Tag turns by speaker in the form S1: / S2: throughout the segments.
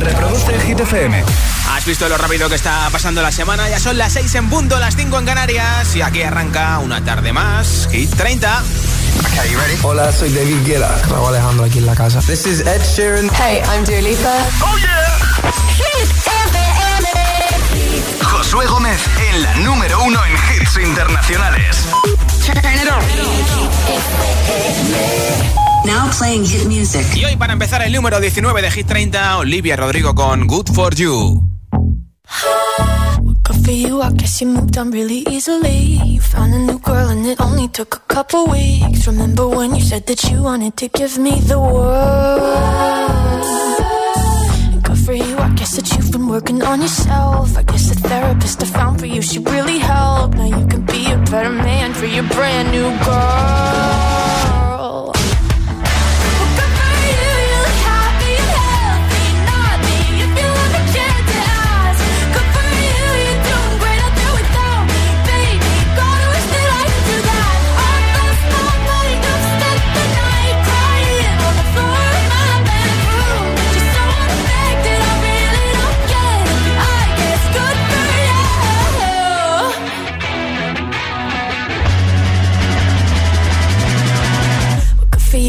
S1: Reproduce Hit FM.
S2: ¿Has visto lo rápido que está pasando la semana? Ya son las 6 en punto, las 5 en Canarias. Y aquí arranca una tarde más. Hit 30.
S3: Okay, you ready?
S4: Hola, soy David Guetta. Raúl Alejandro aquí en la casa.
S3: This is Ed Sheeran.
S5: Hey, I'm Dua Lipa.
S1: ¡Oh, yeah!
S5: Hit FM.
S1: Josué Gómez en la número uno en hits internacionales.
S5: Turn it on.
S6: Now playing hit music.
S2: Y hoy para empezar el número 19 de Hit 30, Olivia Rodrigo con Good For You.
S7: Good for you, I guess you moved on really easily. You found a new girl and it only took a couple weeks. Remember when you said that you wanted to give me the world? Good for you, I guess that you've been working on yourself. I guess the therapist I found for you, she really helped. Now you can be a better man for your brand new girl.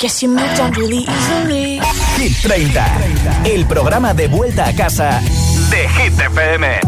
S7: guess you moved on really easily.
S1: Hit 30. El programa de vuelta a casa de Hit FM.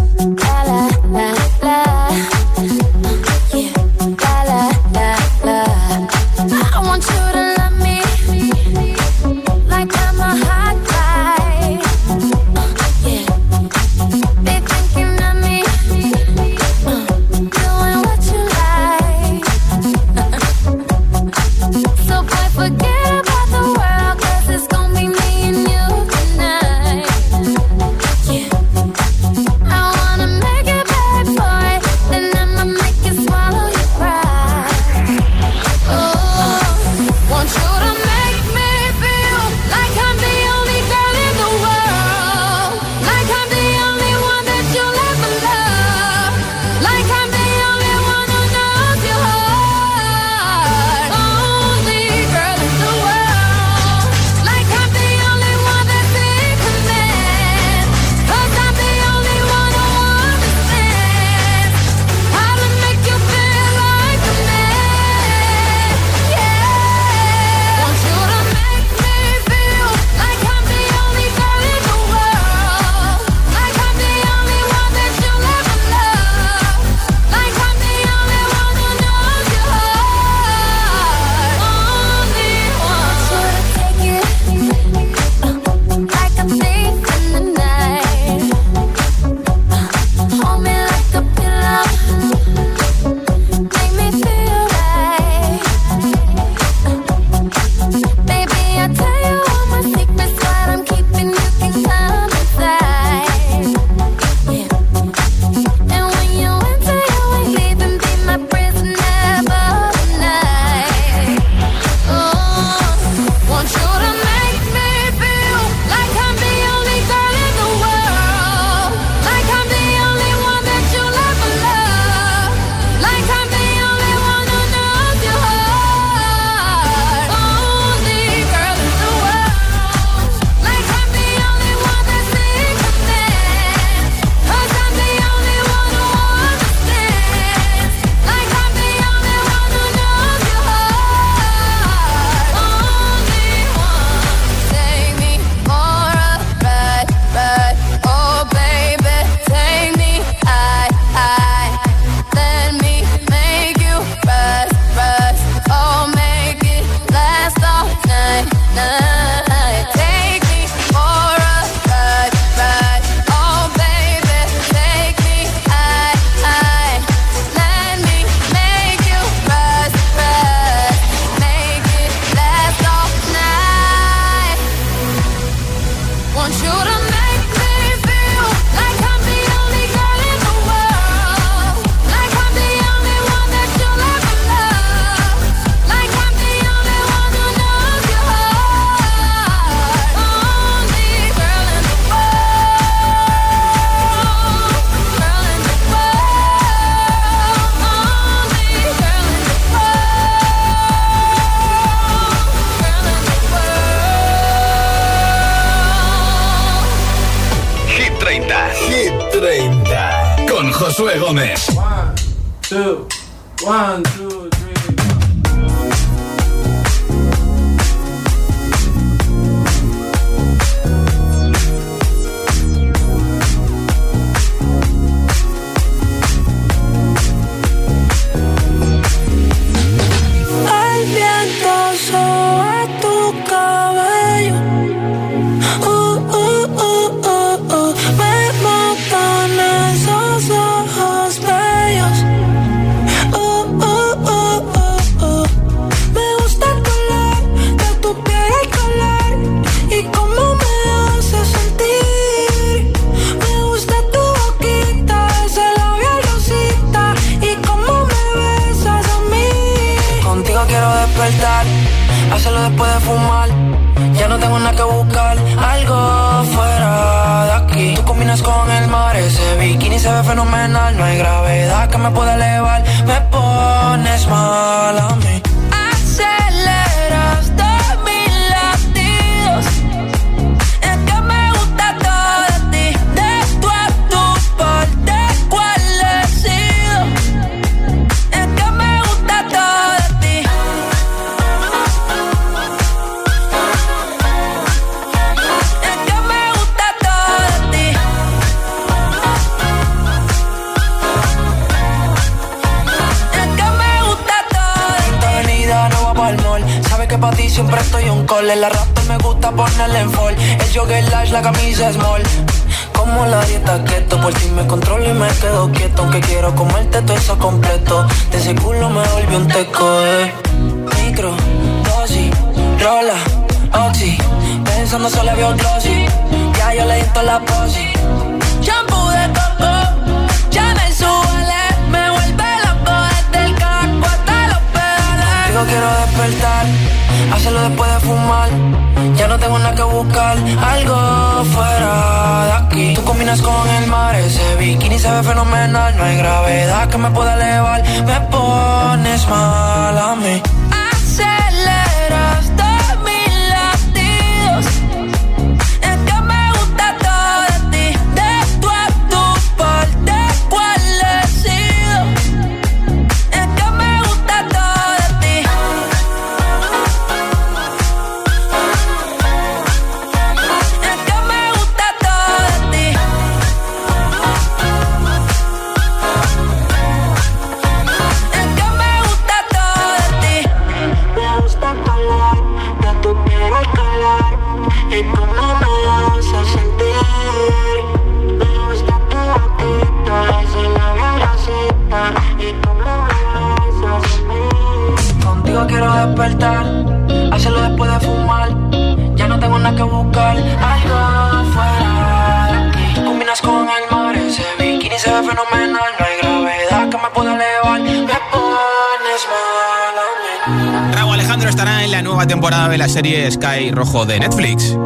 S2: Serie Sky Rojo de Netflix.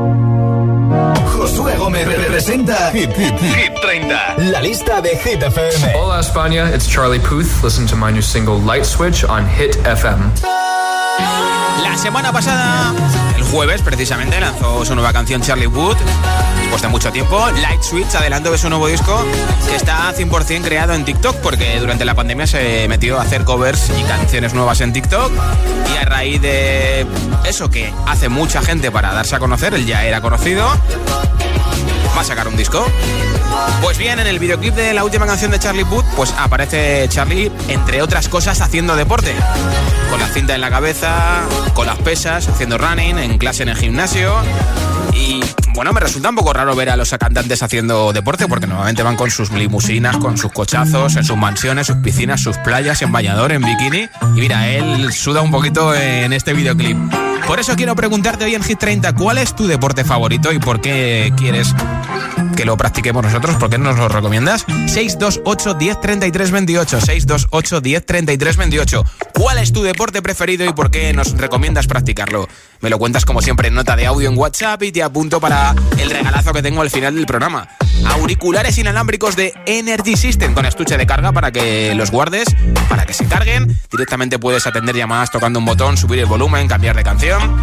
S1: Josué Gómez representa Hit, Hit, Hit 30. La lista de Hit FM.
S8: Hola España, it's Charlie Puth. Listen to my new single Light Switch on Hit FM.
S2: La semana pasada, el jueves precisamente, lanzó su nueva canción Charlie Wood. Después de mucho tiempo, Light Switch adelanto de su nuevo disco que está 100% creado en TikTok porque durante la pandemia se metió a hacer covers y canciones nuevas en TikTok y a raíz de eso que hace mucha gente para darse a conocer, él ya era conocido, va a sacar un disco. Pues bien, en el videoclip de la última canción de Charlie Puth, pues aparece Charlie, entre otras cosas, haciendo deporte. Con la cinta en la cabeza, con las pesas, haciendo running, en clase en el gimnasio. Y bueno, me resulta un poco raro ver a los cantantes haciendo deporte porque normalmente van con sus limusinas, con sus cochazos, en sus mansiones, sus piscinas, sus playas, en bañador, en bikini. Y mira, él suda un poquito en este videoclip. Por eso quiero preguntarte hoy en Hit 30, ¿cuál es tu deporte favorito y por qué quieres que lo practiquemos nosotros? ¿Por qué nos lo recomiendas? 628 10 33 28 628 10 33 28 ¿Cuál es tu deporte preferido y por qué nos recomiendas practicarlo? Me lo cuentas como siempre en nota de audio en WhatsApp y te apunto para el regalazo que tengo al final del programa.
S9: Auriculares inalámbricos de Energy System con estuche de carga para que los guardes, para que se carguen. Directamente puedes atender llamadas tocando un botón, subir el volumen, cambiar de canción.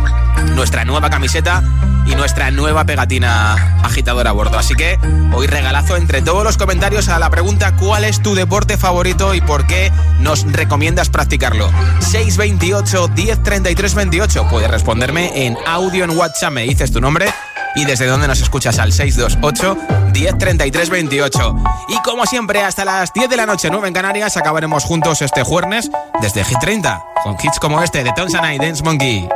S9: Nuestra nueva camiseta y nuestra nueva pegatina agitadora a bordo. Así que hoy regalazo entre todos los comentarios a la pregunta ¿cuál es tu deporte favorito y por qué nos recomiendas practicarlo? 628 1033 28. Puedes responderme en audio en WhatsApp. Me dices tu nombre y desde dónde nos escuchas al 628 1033 28. Y como siempre, hasta las 10 de la noche, 9 en Canarias, acabaremos juntos este jueves desde G30 con hits como este de Tonsana y Dance Monkey.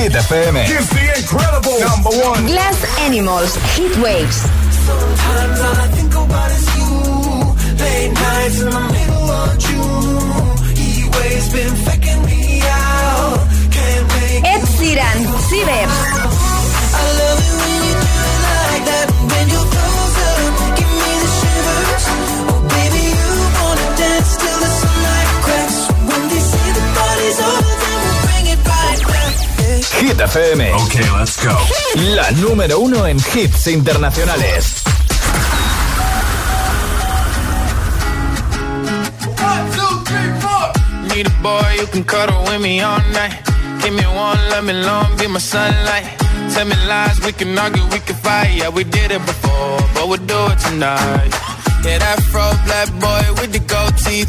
S1: Suena en Hit FM.
S10: Glass Animals, Heat Waves.
S11: Sometimes all I think about is you. Late nights in the middle of June. He waves been faking me out. Can't make
S10: Ed Sheeran, Cibers.
S11: I love it when you
S1: Hit FM.
S12: Ok, let's go.
S1: La número uno en hits internacionales.
S13: Need a boy you can cuddle with me all night. Give me one, let me long, be my sunlight. Tell me lies, we can argue, we can fight. Yeah, we did it before, but we'll do it tonight. Yeah, that fro black boy with the gold teeth.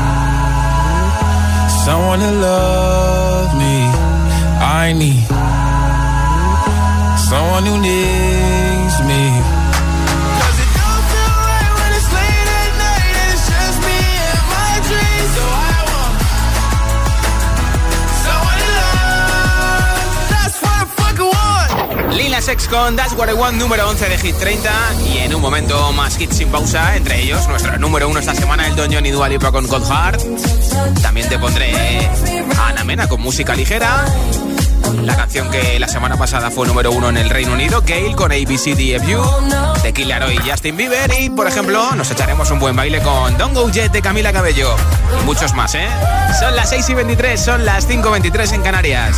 S13: someone to love me. I need someone who needs
S2: Lila Sex con That's What I número 11 de Hit 30. Y en un momento más hits sin pausa, entre ellos nuestro número 1 esta semana, el Don John y Dua Lipa con Cold Heart. También te pondré a Ana Mena con música ligera. La canción que la semana pasada fue número 1 en el Reino Unido, Gale con ABCDFU, de Killer y Justin Bieber. Y, por ejemplo, nos echaremos un buen baile con Don't Go Jet de Camila Cabello. Y muchos más, ¿eh? Son las 6 y 23, son las 5 y 23 en Canarias.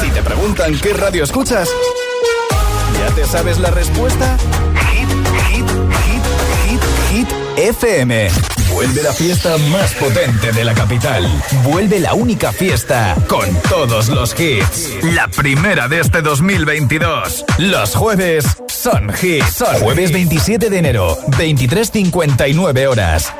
S1: Si te preguntan qué radio escuchas, ¿ya te sabes la respuesta? Hit, hit, hit, hit, hit, FM. Vuelve la fiesta más potente de la capital. Vuelve la única fiesta con todos los hits. La primera de este 2022. Los jueves son hits. Son jueves 27 de enero, 23.59 horas.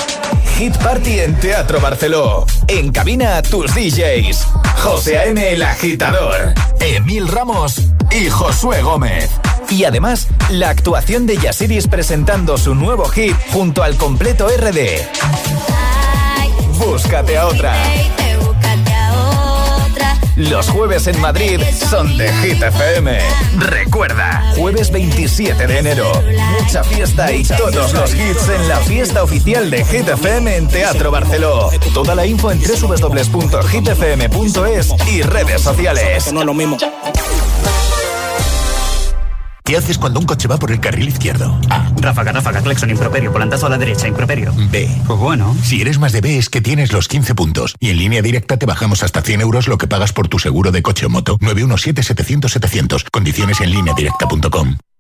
S1: Hit Party en Teatro Barceló. En cabina tus DJs. José A.M. el agitador. Emil Ramos y Josué Gómez. Y además, la actuación de Yasiris presentando su nuevo hit junto al completo RD. Búscate a otra. Los jueves en Madrid son de Hit FM. Recuerda, jueves 27 de enero. Mucha fiesta y todos los hits en la fiesta oficial de Hit FM en Teatro Barceló. Toda la info en www.hitfm.es y redes sociales.
S12: No lo mismo.
S14: ¿Qué haces cuando un coche va por el carril izquierdo?
S12: A. Ráfaga, ráfaga, claxon, improperio, volantazo a la derecha, improperio.
S14: B.
S12: Pues bueno.
S14: Si eres más de B es que tienes los 15 puntos. Y en línea directa te bajamos hasta 100 euros lo que pagas por tu seguro de coche o moto. 917-700-700. Condiciones en línea directa.com.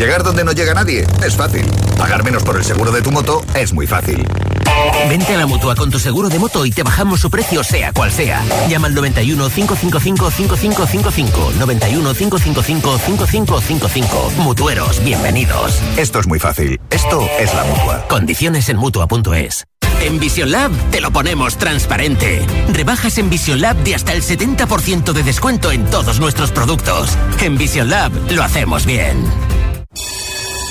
S15: Llegar donde no llega nadie es fácil. Pagar menos por el seguro de tu moto es muy fácil.
S16: Vente a la mutua con tu seguro de moto y te bajamos su precio, sea cual sea. Llama al 91 555 5555. 91 555 5555. Mutueros, bienvenidos.
S15: Esto es muy fácil. Esto es la mutua.
S16: Condiciones en mutua.es. En Vision Lab te lo ponemos transparente. Rebajas en Vision Lab de hasta el 70% de descuento en todos nuestros productos. En Vision Lab lo hacemos bien.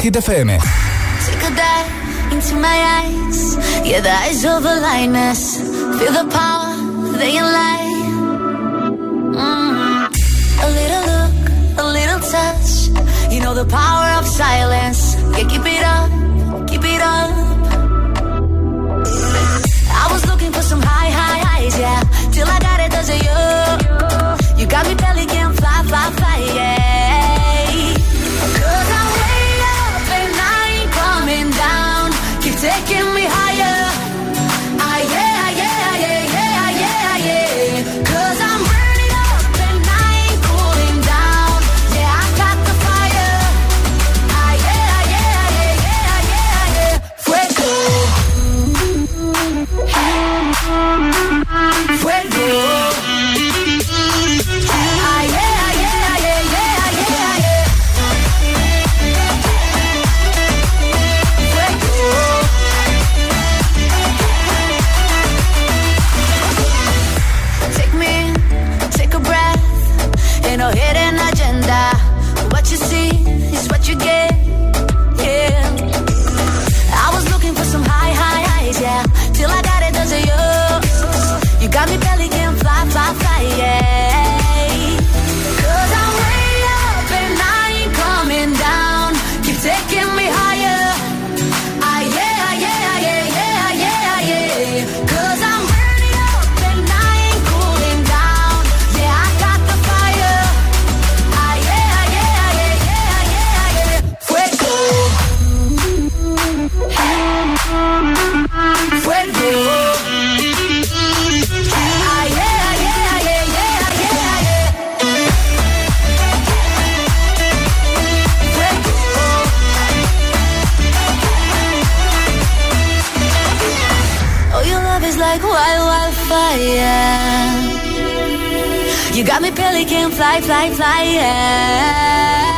S7: Hit FM.
S17: Take a dive into my eyes. Yeah, the eyes of a lioness. Feel the power, they lie. Mm. A little look, a little touch. You know the power of silence. Yeah, keep it up, keep it up. I was looking for some high, high highs, yeah. Till I like wild, wildfire. You got me pelican, fly, fly, fly, yeah.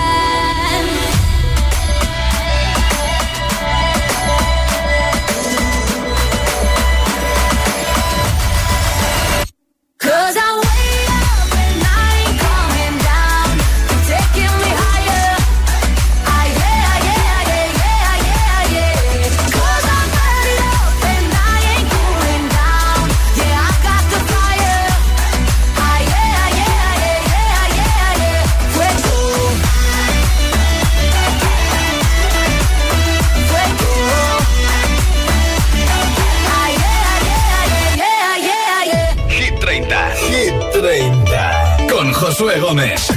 S7: Gómez.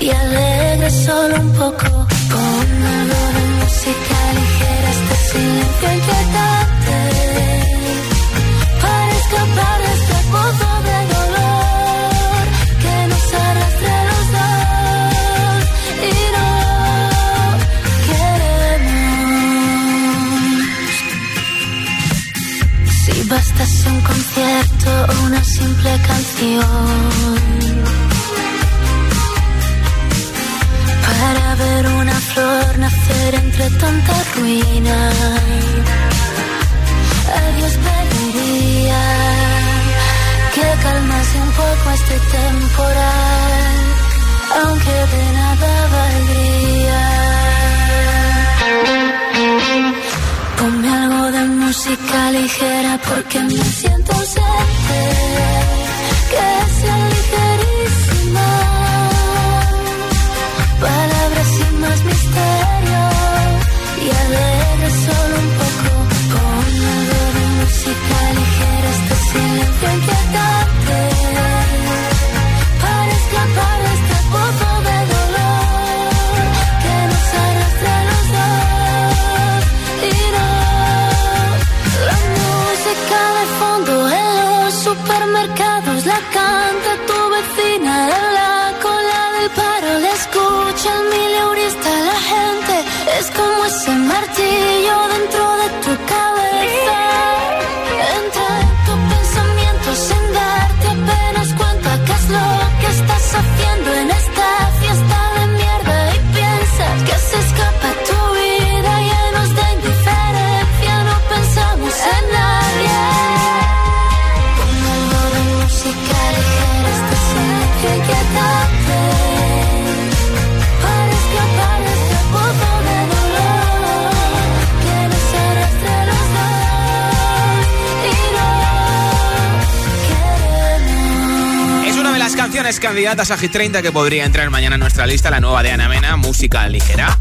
S17: y alegre solo un poco. Con algo de música ligera este silencio inquietante para escapar de este pozo de dolor que nos arrastra los dos y no queremos. Si bastas un concierto o una simple canción ver una flor nacer entre tanta ruina.
S7: A Dios pediría que calmase un poco este temporal, aunque de nada valdría. Ponme algo de música ligera porque me siento ausente. Que y alegre solo un poco. Ponme algo de música ligera, este silencio
S2: candidatas a Hit 30 que podría entrar mañana en nuestra lista, la nueva de Ana Mena, música ligera.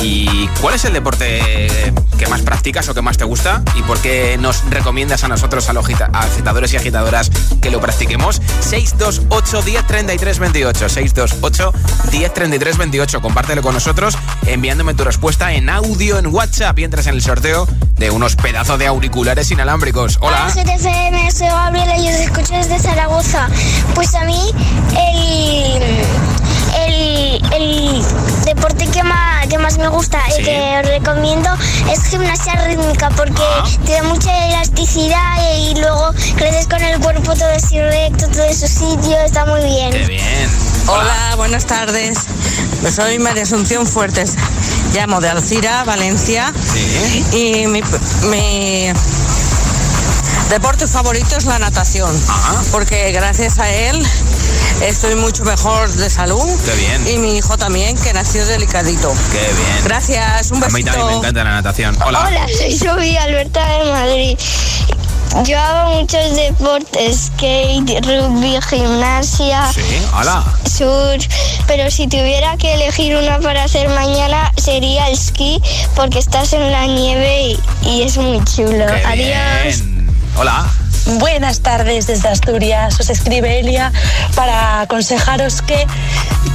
S2: ¿Y cuál es el deporte que más practicas o que más te gusta? ¿Y por qué nos recomiendas a nosotros, a los agitadores y agitadoras, que lo practiquemos? 628 10 33 28. 628 10 33 28. Compártelo con nosotros enviándome tu respuesta en audio en WhatsApp y entras en el sorteo de unos pedazos de auriculares inalámbricos. Hola.
S18: GTFM, soy Gabriela y os escucho desde Zaragoza. Pues a mí el, el, el deporte que más, que más me gusta y
S19: Sí.
S18: que os recomiendo es gimnasia rítmica porque te da mucha elasticidad y luego creces con el cuerpo todo así recto, todo en su sitio, está muy bien.
S2: Qué bien.
S20: Hola, buenas tardes. Pues soy María Asunción Fuertes. Llamo de Alcira, Valencia. Y mi, mi deporte favorito es la natación. Porque gracias a él estoy mucho mejor de salud.
S2: Qué bien.
S20: Y mi hijo también, que nació delicadito.
S2: Qué bien.
S20: Gracias, un
S2: A mí
S20: besito.
S2: también me encanta la natación. Hola.
S18: Hola, soy Sofía Alberta de Madrid. Yo hago muchos deportes, skate, rugby, gimnasia,
S2: Sí, hola.
S18: surf, pero si tuviera que elegir una para hacer mañana sería el esquí porque estás en la nieve y, y es muy chulo.
S2: Qué
S18: Adiós.
S2: bien.
S21: Buenas tardes desde Asturias. Os escribe Elia para aconsejaros que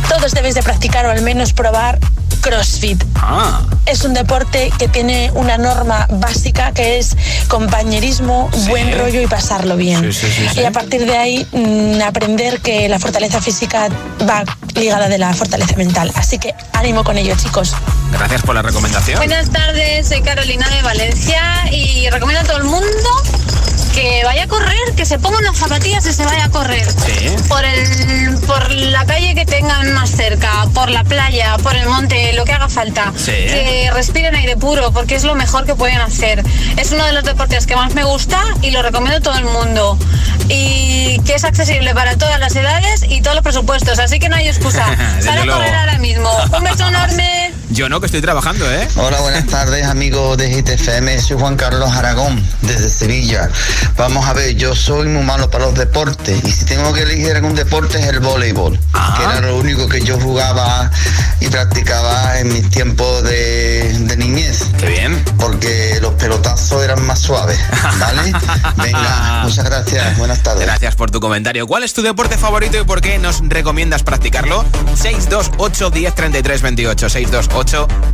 S21: todos debéis de practicar o al menos probar CrossFit.
S2: Ah.
S21: Es un deporte que tiene una norma básica que es compañerismo, buen rollo y pasarlo bien.
S2: Sí, sí, sí, sí.
S21: Y a partir de ahí mm, aprender que la fortaleza física va ligada de la fortaleza mental. Así que ánimo con ello, chicos.
S2: Gracias por la recomendación.
S22: Buenas tardes, soy Carolina de Valencia y recomiendo a todo el mundo que vaya a correr, que se ponga unas zapatillas y se vaya a correr.
S2: Sí.
S22: Por, el, por la calle que tengan más cerca, por la playa, por el monte, lo que haga falta.
S2: Sí.
S22: Que respiren aire puro porque es lo mejor que pueden hacer. Es uno de los deportes que más me gusta y lo recomiendo a todo el mundo. Y que es accesible para todas las edades y todos los presupuestos, así que no hay excusa.
S2: Desde
S22: Sal a
S2: luego.
S22: correr ahora mismo. Un beso enorme.
S2: Yo no, que estoy trabajando, ¿eh?
S23: Hola, buenas tardes amigos de GTFM, soy Juan Carlos Aragón desde Sevilla. Vamos a ver, yo soy muy malo para los deportes y si tengo que elegir algún deporte es el voleibol, que era lo único que yo jugaba y practicaba en mis tiempos de, de niñez.
S2: Qué bien.
S23: Porque los pelotazos eran más suaves, ¿vale? Venga, muchas gracias, buenas tardes.
S2: Gracias por tu comentario. ¿Cuál es tu deporte favorito y por qué nos recomiendas practicarlo? 628 10 33 28. 628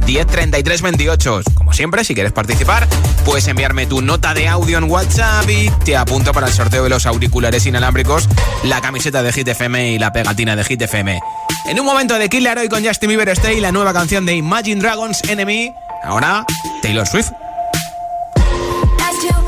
S2: 10 33 28. Como siempre, si quieres participar, puedes enviarme tu nota de audio en WhatsApp y te apunto para el sorteo de los auriculares inalámbricos, la camiseta de Hit FM y la pegatina de Hit FM. En un momento de Killer Hoy con Justin Bieber Stay, la nueva canción de Imagine Dragons Enemy. Ahora, Taylor Swift.
S7: Nice to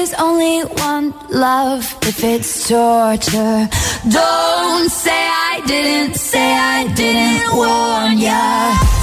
S7: Boys only one love if it's torture. Don't say I didn't, say I didn't warn ya.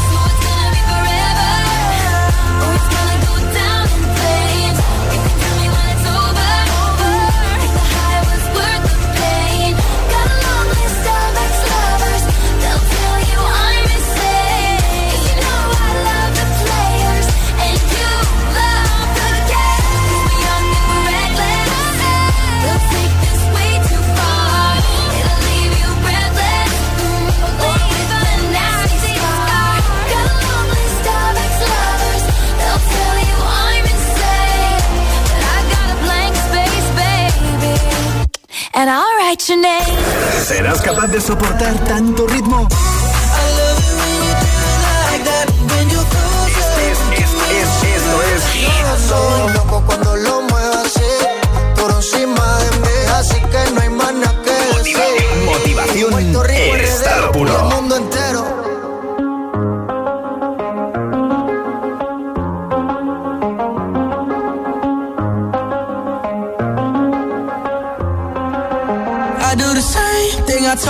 S7: And I'll write your name.
S1: ¿Serás capaz de soportar tanto ritmo? Esto es
S19: Soy loco cuando lo muevo así, por encima de mí, así que no hay más nada que decir.
S1: Motivación estado
S19: y el
S1: puro.
S19: mundo entero.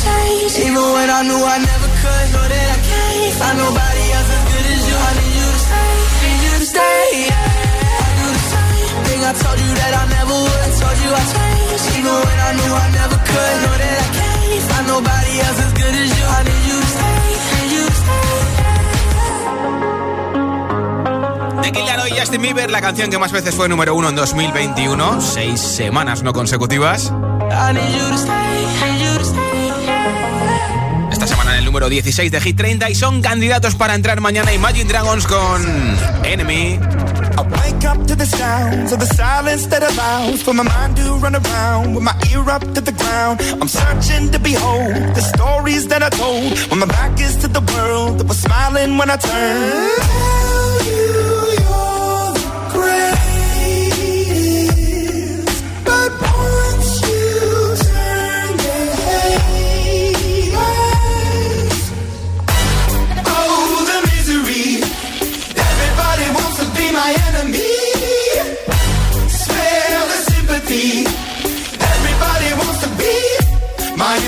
S11: I told you I changed, even when I knew I never could. Know that I can't find nobody else as good as you. I need you to stay, need you to stay. Yeah. I do the same thing. I told you that I never would. I told you I changed, even when I knew I never could. Know that I can't find nobody else as good as you. I need you to stay, need you to stay.
S2: The Kid Laroi y Justin Bieber, la canción que más veces fue número uno en 2021, seis semanas no consecutivas.
S11: I need you to stay, need you to stay.
S2: Esta semana en el número 16 de Hit 30 y son candidatos para entrar mañana Imagine Dragons con Enemy.
S24: I wake up to the sounds of the silence that allows for my mind to run around with my ear up to the ground. I'm searching to behold the stories that I told when my back is to the world that was smiling when I turned.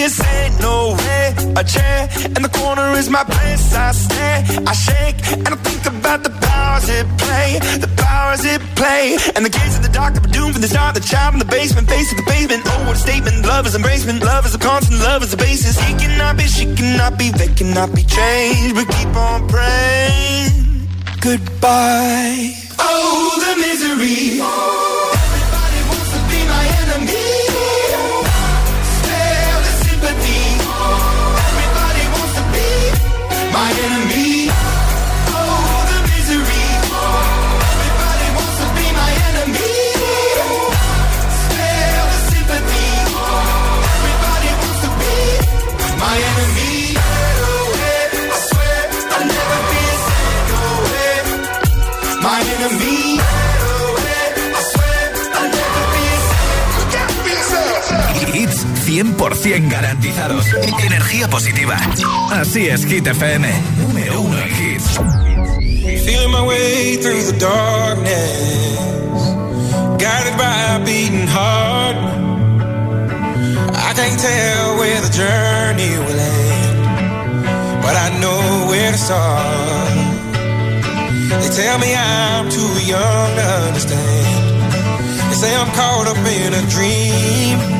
S24: I'll never be a. No way. A chair in the corner is my place. I stare, I shake, and I think about the powers it play. The powers it play. And the kids in the dark that were doomed from the start. The child in the basement, face of the pavement. Oh, what a statement. Love is embracement. Love is a constant. Love is a basis. He cannot be, she cannot be, they cannot be changed. But keep on praying. Goodbye. Oh, the misery. My enemy.
S1: 100% garantizados. Energía positiva. Así es, Hit FM. Número uno en hits.
S13: Feeling my way through the darkness, guided by a beating heart. I can't tell where the journey will end, but I know where to start. They tell me I'm too young to understand. They say I'm caught up in a dream.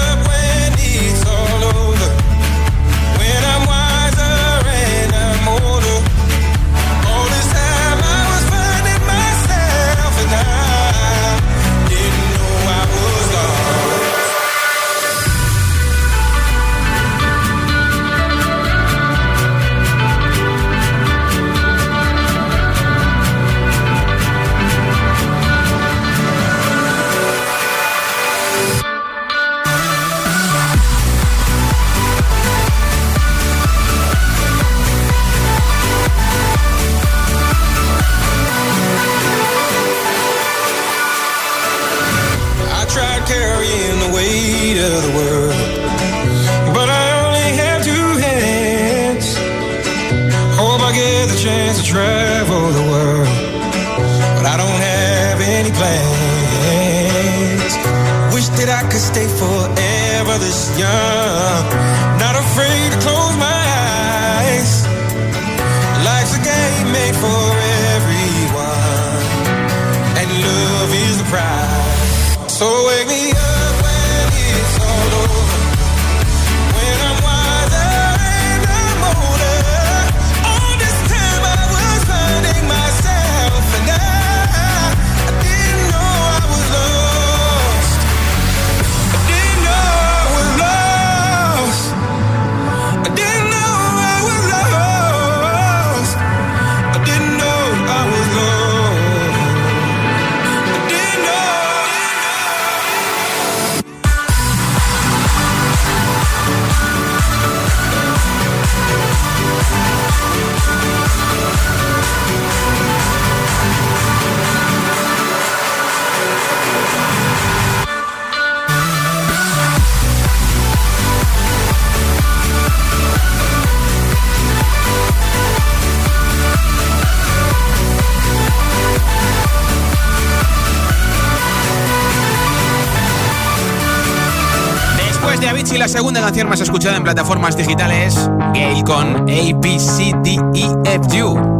S2: Avicii, la segunda canción más escuchada en plataformas digitales, Gale con ABCDEFU,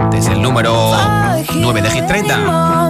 S2: desde el número 9 de Hit 30.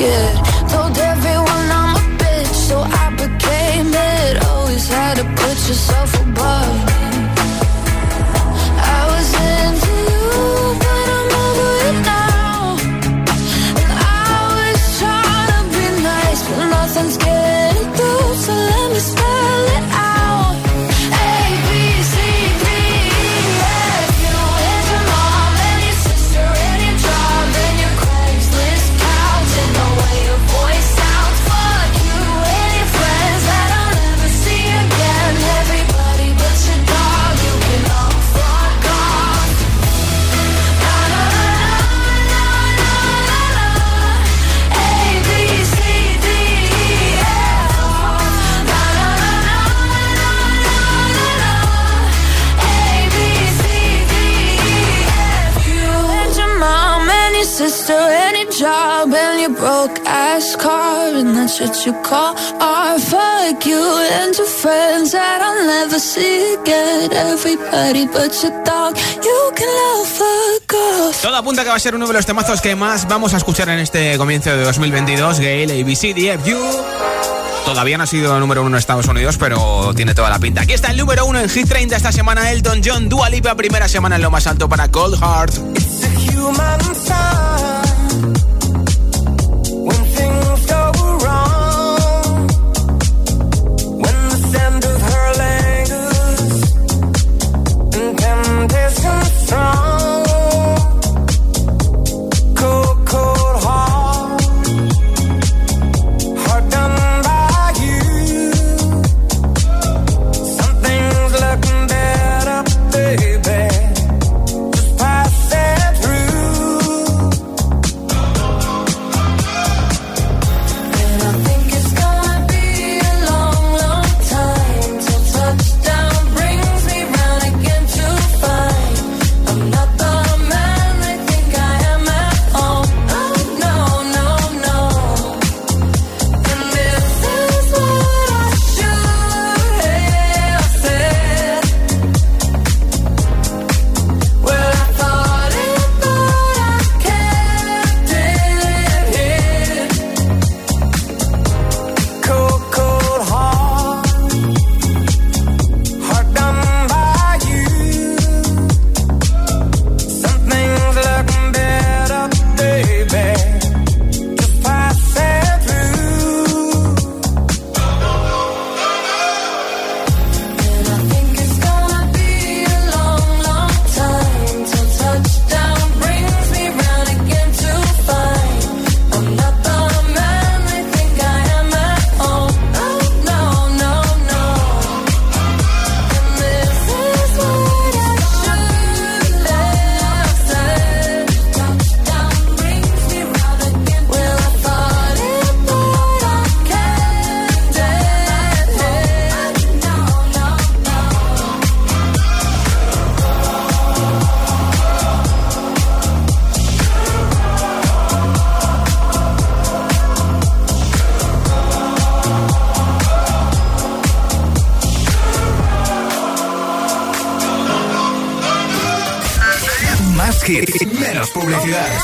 S7: good. Told every that's what you call you friends that I'll never see again. Everybody but you fuck.
S2: Todo apunta que va a ser uno de los temazos que más vamos a escuchar en este comienzo de 2022. Gail, ABC, DFU. Todavía no ha sido número uno en Estados Unidos, pero tiene toda la pinta. Aquí está el número uno en Hit 30 esta semana, Elton John, Dua Lipa, primera semana en lo más alto para Cold Heart.